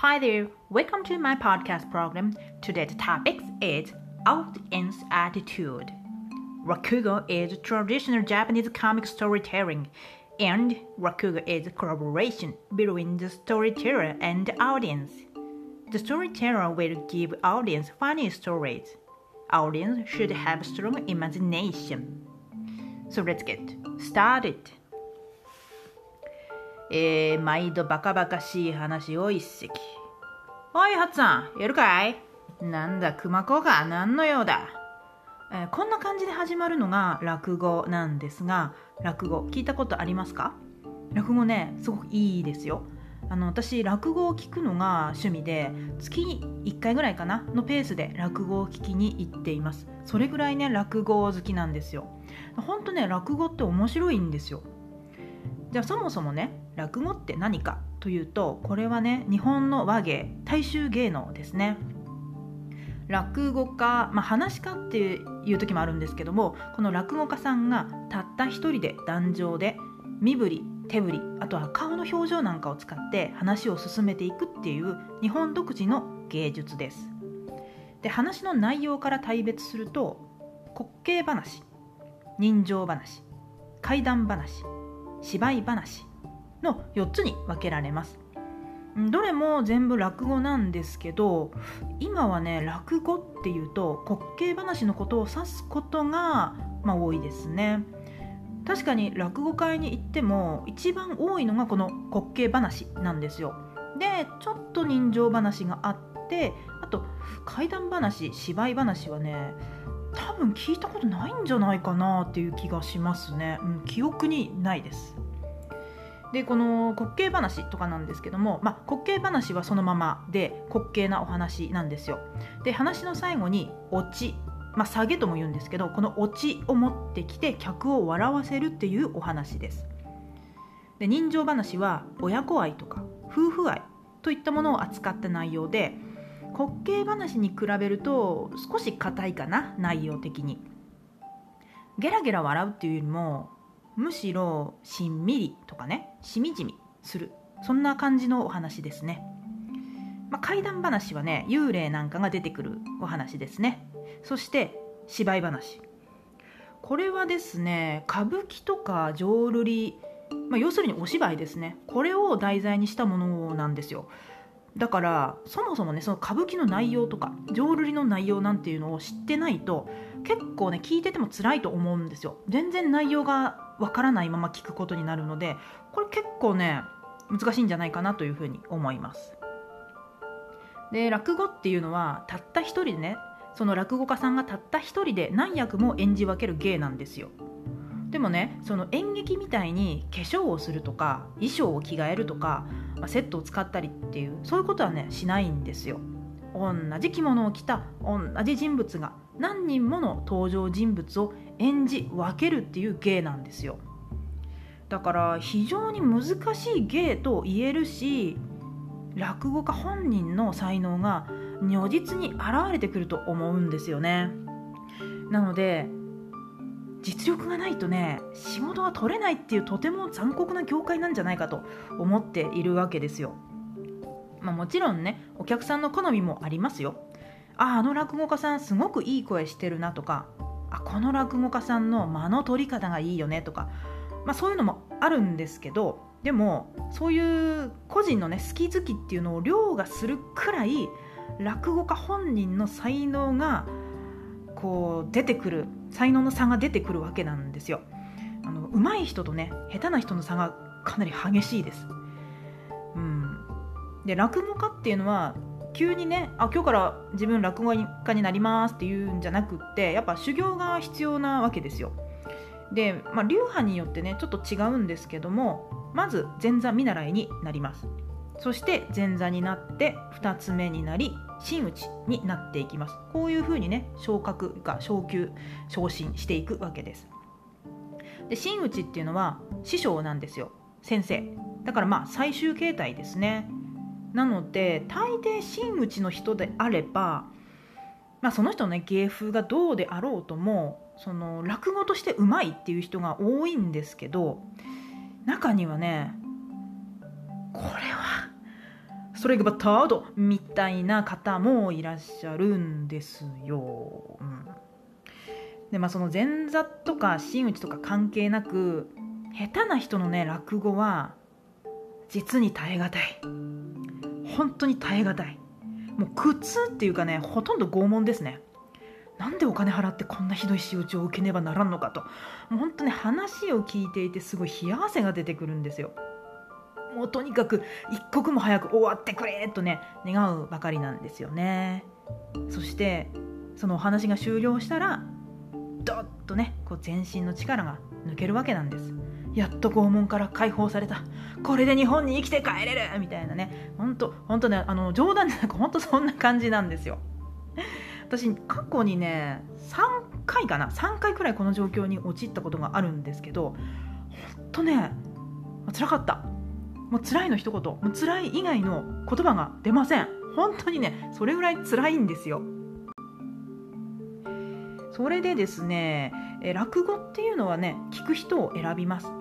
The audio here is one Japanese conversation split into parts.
Hi there, welcome to my podcast program. Today's topic is audience attitude. Rakugo is traditional Japanese comic storytelling, and Rakugo is a collaboration between the storyteller and the audience. The storyteller will give audience funny stories. Audience should have strong imagination. So let's get started. えー、毎度バカバカしい話を一席。おい、ハッツさん、やるかい？なんだ、熊子か、何の用だ、えー、こんな感じで始まるのが落語なんですが、落語、聞いたことありますか？落語ね、すごくいいですよ。あの私落語を聞くのが趣味で月に1回ぐらいかなのペースで落語を聞きに行っています。それぐらいね落語好きなんですよ。ほんとね落語って面白いんですよ。じゃあそもそもね落語って何かというとこれはね日本の和芸大衆芸能ですね。落語家、まあ、話し家っていう時もあるんですけどもこの落語家さんがたった一人で壇上で身振り手振りあとは顔の表情なんかを使って話を進めていくっていう日本独自の芸術です。で話の内容から大別すると滑稽話人情話怪談話芝居話の4つに分けられます。どれも全部落語なんですけど今はね落語っていうと滑稽話のことを指すことが、まあ、多いですね。確かに落語会に行っても一番多いのがこの滑稽話なんですよ。でちょっと人情話があってあと怪談話芝居話はね多分聞いたことないんじゃないかなっていう気がしますね、うん、記憶にないです。でこの滑稽話とかなんですけども、まあ、滑稽話はそのままで滑稽なお話なんですよ。で話の最後にオチ。まあ、下げとも言うんですけどこのオチを持ってきて客を笑わせるっていうお話です。で人情話は親子愛とか夫婦愛といったものを扱った内容で滑稽話に比べると少し硬いかな内容的に。ゲラゲラ笑うっていうよりもむしろしんみりとかねしみじみする。そんな感じのお話ですね、まあ、怪談話はね幽霊なんかが出てくるお話ですね。そして芝居話。これはですね歌舞伎とか浄瑠璃、まあ、要するにお芝居ですね。これを題材にしたものなんですよ。だからそもそもねその歌舞伎の内容とか浄瑠璃の内容なんていうのを知ってないと結構ね聞いてても辛いと思うんですよ。全然内容がわからないまま聞くことになるのでこれ結構ね難しいんじゃないかなというふうに思います。で落語っていうのはたった一人でねその落語家さんがたった一人で何役も演じ分ける芸なんですよ。でもねその演劇みたいに化粧をするとか衣装を着替えるとか、まあ、セットを使ったりっていうそういうことはねしないんですよ。同じ着物を着た同じ人物が何人もの登場人物を演じ分けるっていう芸なんですよ。だから非常に難しい芸と言えるし落語家本人の才能が如実に現れてくると思うんですよね。なので実力がないとね仕事が取れないっていうとても残酷な業界なんじゃないかと思っているわけですよ、まあ、もちろんねお客さんの好みもありますよ。ああの落語家さんすごくいい声してるなとかあこの落語家さんの間の取り方がいいよねとか、まあ、そういうのもあるんですけどでもそういう個人のね好き好きっていうのを凌駕するくらい落語家本人の才能がこう出てくる才能の差が出てくるわけなんですよ。あの上手い人とね下手な人の差がかなり激しいです、うん、で落語家っていうのは急にねあ今日から自分落語家になりますっていうんじゃなくってやっぱ修行が必要なわけですよ。で、まあ、流派によってねちょっと違うんですけどもまず前座見習いになります。そして前座になって2つ目になり真打ちになっていきます。こういうふうにね昇格が昇級昇進していくわけです。で真打ちっていうのは師匠なんですよ。先生。だからまあ最終形態ですね。なので大抵真打ちの人であれば、まあ、その人のね芸風がどうであろうともその落語としてうまいっていう人が多いんですけど中にはねこれはそれがバタードみたいな方もいらっしゃるんですよ。うんでまあ、その前座とか真打ちとか関係なく下手な人のね落語は実に耐え難い本当に耐え難い。もう苦痛っていうかねほとんど拷問ですね。なんでお金払ってこんなひどい仕打ちを受けねばならんのかと。もう本当に話を聞いていてすごい冷や汗が出てくるんですよ。もうとにかく一刻も早く終わってくれとね願うばかりなんですよね。そしてそのお話が終了したらドッとねこう全身の力が抜けるわけなんです。やっと拷問から解放された。これで日本に生きて帰れる。みたいなね。本当本当ねあの冗談じゃなく本当そんな感じなんですよ。私過去にね3回かな。3回くらいこの状況に陥ったことがあるんですけど本当ね辛かった。もう辛いの一言。もう辛い以外の言葉が出ません。本当にねそれぐらい辛いんですよ。それでですね落語っていうのはね聞く人を選びます。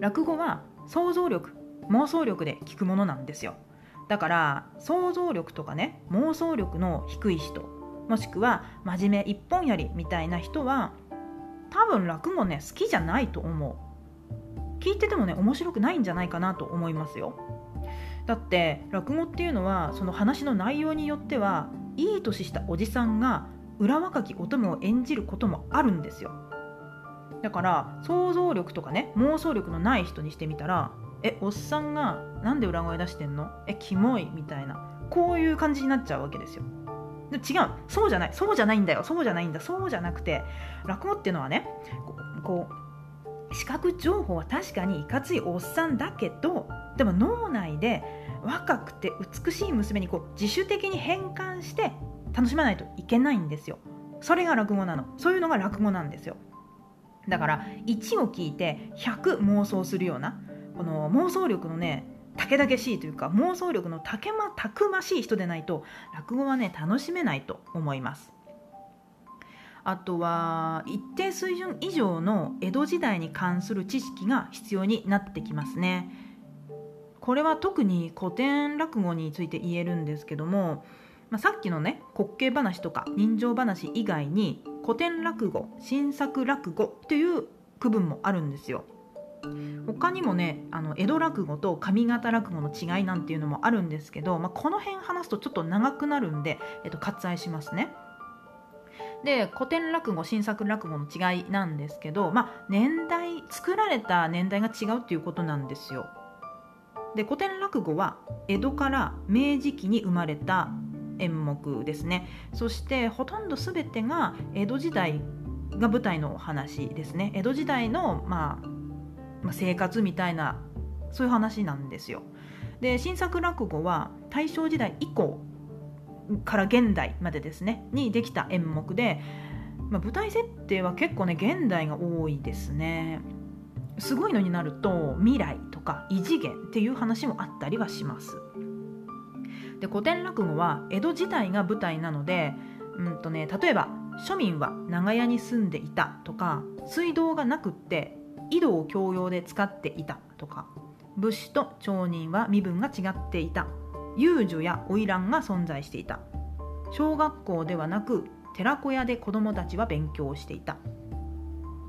落語は想像力妄想力で聞くものなんですよ。だから想像力とかね妄想力の低い人もしくは真面目一本やりみたいな人は多分落語ね好きじゃないと思う。聞いててもね面白くないんじゃないかなと思いますよ。だって落語っていうのはその話の内容によってはいい年したおじさんが裏若き乙女を演じることもあるんですよ。だから想像力とかね妄想力のない人にしてみたらえおっさんがなんで裏声出してんの？えキモい？みたいな。こういう感じになっちゃうわけですよ。で違う。そうじゃない。そうじゃないんだよ。そうじゃないんだ。そうじゃなくて落語っていうのはねこう視覚情報は確かにいかついおっさんだけどでも脳内で若くて美しい娘にこう自主的に変換して楽しまないといけないんですよ。それが落語なの。そういうのが落語なんですよ。だから1を聞いて100妄想するようなこの妄想力のねたけだけしいというか妄想力のたけまたくましい人でないと落語はね楽しめないと思います。あとは一定水準以上の江戸時代に関する知識が必要になってきますね。これは特に古典落語について言えるんですけども、まあ、さっきのね滑稽話とか人情話以外に古典落語新作落語という区分もあるんですよ他にもねあの江戸落語と上方落語の違いなんていうのもあるんですけど、まあ、この辺話すとちょっと長くなるんで、えっと、割愛しますね。で古典落語新作落語の違いなんですけど、まあ、年代作られた年代が違うっていうことなんですよ。で古典落語は江戸から明治期に生まれた演目ですねそしてほとんど全てが江戸時代が舞台のお話ですね江戸時代の、まあ、まあ、生活みたいなそういう話なんですよ。で新作落語は大正時代以降から現代までですねにできた演目で、まあ、舞台設定は結構ね現代が多いですね。すごいのになると未来とか異次元っていう話もあったりはします。で古典落語は江戸時代が舞台なので、うんとね、例えば庶民は長屋に住んでいたとか水道がなくって井戸を共用で使っていたとか武士と町人は身分が違っていた遊女や花魁が存在していた。小学校ではなく寺子屋で子どもたちは勉強していた、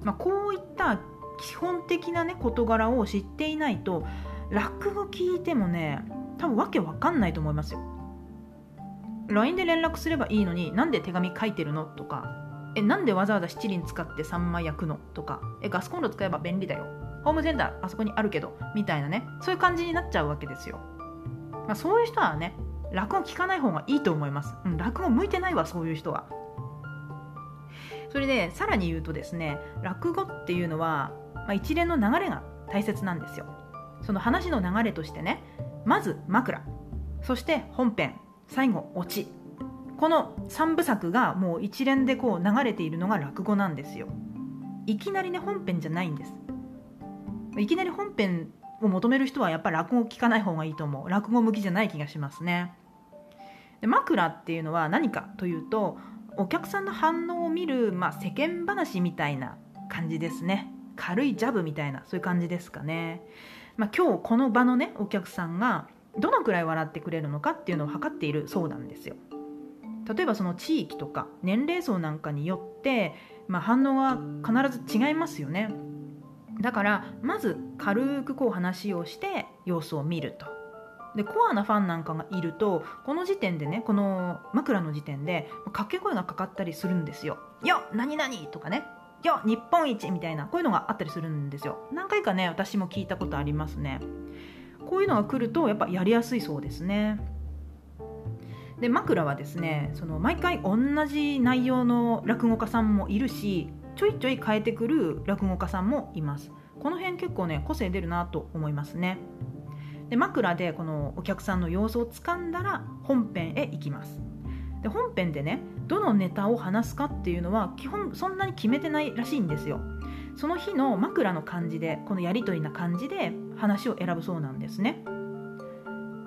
まあ、こういった基本的なね事柄を知っていないと落語聞いてもね多分わけわかんないと思いますよ。LINE で連絡すればいいのになんで手紙書いてるのとかえなんでわざわざ七輪使ってサンマ焼くのとかえガスコンロ使えば便利だよ。ホームセンターあそこにあるけどみたいなね。そういう感じになっちゃうわけですよ、まあ、そういう人はね落語聞かない方がいいと思います、うん、落語向いてないわそういう人は。それでさらに言うとですね落語っていうのは、まあ、一連の流れが大切なんですよ。その話の流れとしてねまず枕。そして本編。最後オチ。この3部作がもう一連でこう流れているのが落語なんですよ。いきなりね本編じゃないんです。いきなり本編を求める人はやっぱり落語を聞かない方がいいと思う。落語向きじゃない気がしますね。で枕っていうのは何かというとお客さんの反応を見る、まあ、世間話みたいな感じですね。軽いジャブみたいなそういう感じですかね、まあ、今日この場のねお客さんがどのくらい笑ってくれるのかっていうのを測っているそうなんですよ。例えばその地域とか年齢層なんかによって、まあ、反応は必ず違いますよね。だからまず軽くこう話をして様子を見ると。でコアなファンなんかがいるとこの時点でねこの枕の時点で掛け声がかかったりするんですよ「よ何々!」とかね「よ日本一!」みたいなこういうのがあったりするんですよ。何回かね私も聞いたことありますね。こういうのが来るとやっぱやりやすいそうですね。で枕はですねその毎回同じ内容の落語家さんもいるしちょいちょい変えてくる落語家さんもいます。この辺結構ね個性出るなと思いますね。で枕でこのお客さんの様子をつかんだら本編へ行きます。で本編でねどのネタを話すかっていうのは基本そんなに決めてないらしいんですよ。その日の枕の感じでこのやり取りな感じで話を選ぶそうなんですね。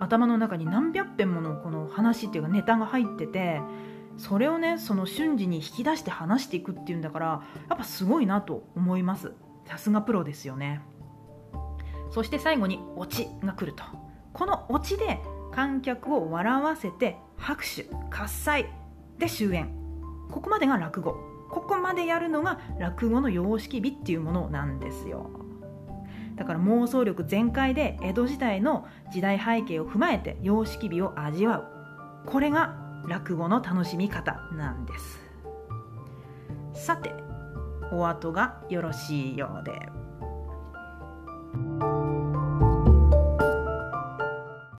頭の中に何百遍ものこの話っていうかネタが入っててそれをねその瞬時に引き出して話していくっていうんだからやっぱすごいなと思います。さすがプロですよね。そして最後にオチが来ると。このオチで観客を笑わせて拍手喝采。で終演ここまでが落語。ここまでやるのが落語の様式美っていうものなんですよ。だから妄想力全開で江戸時代の時代背景を踏まえて様式美を味わう。これが落語の楽しみ方なんです。さてお後がよろしいようで。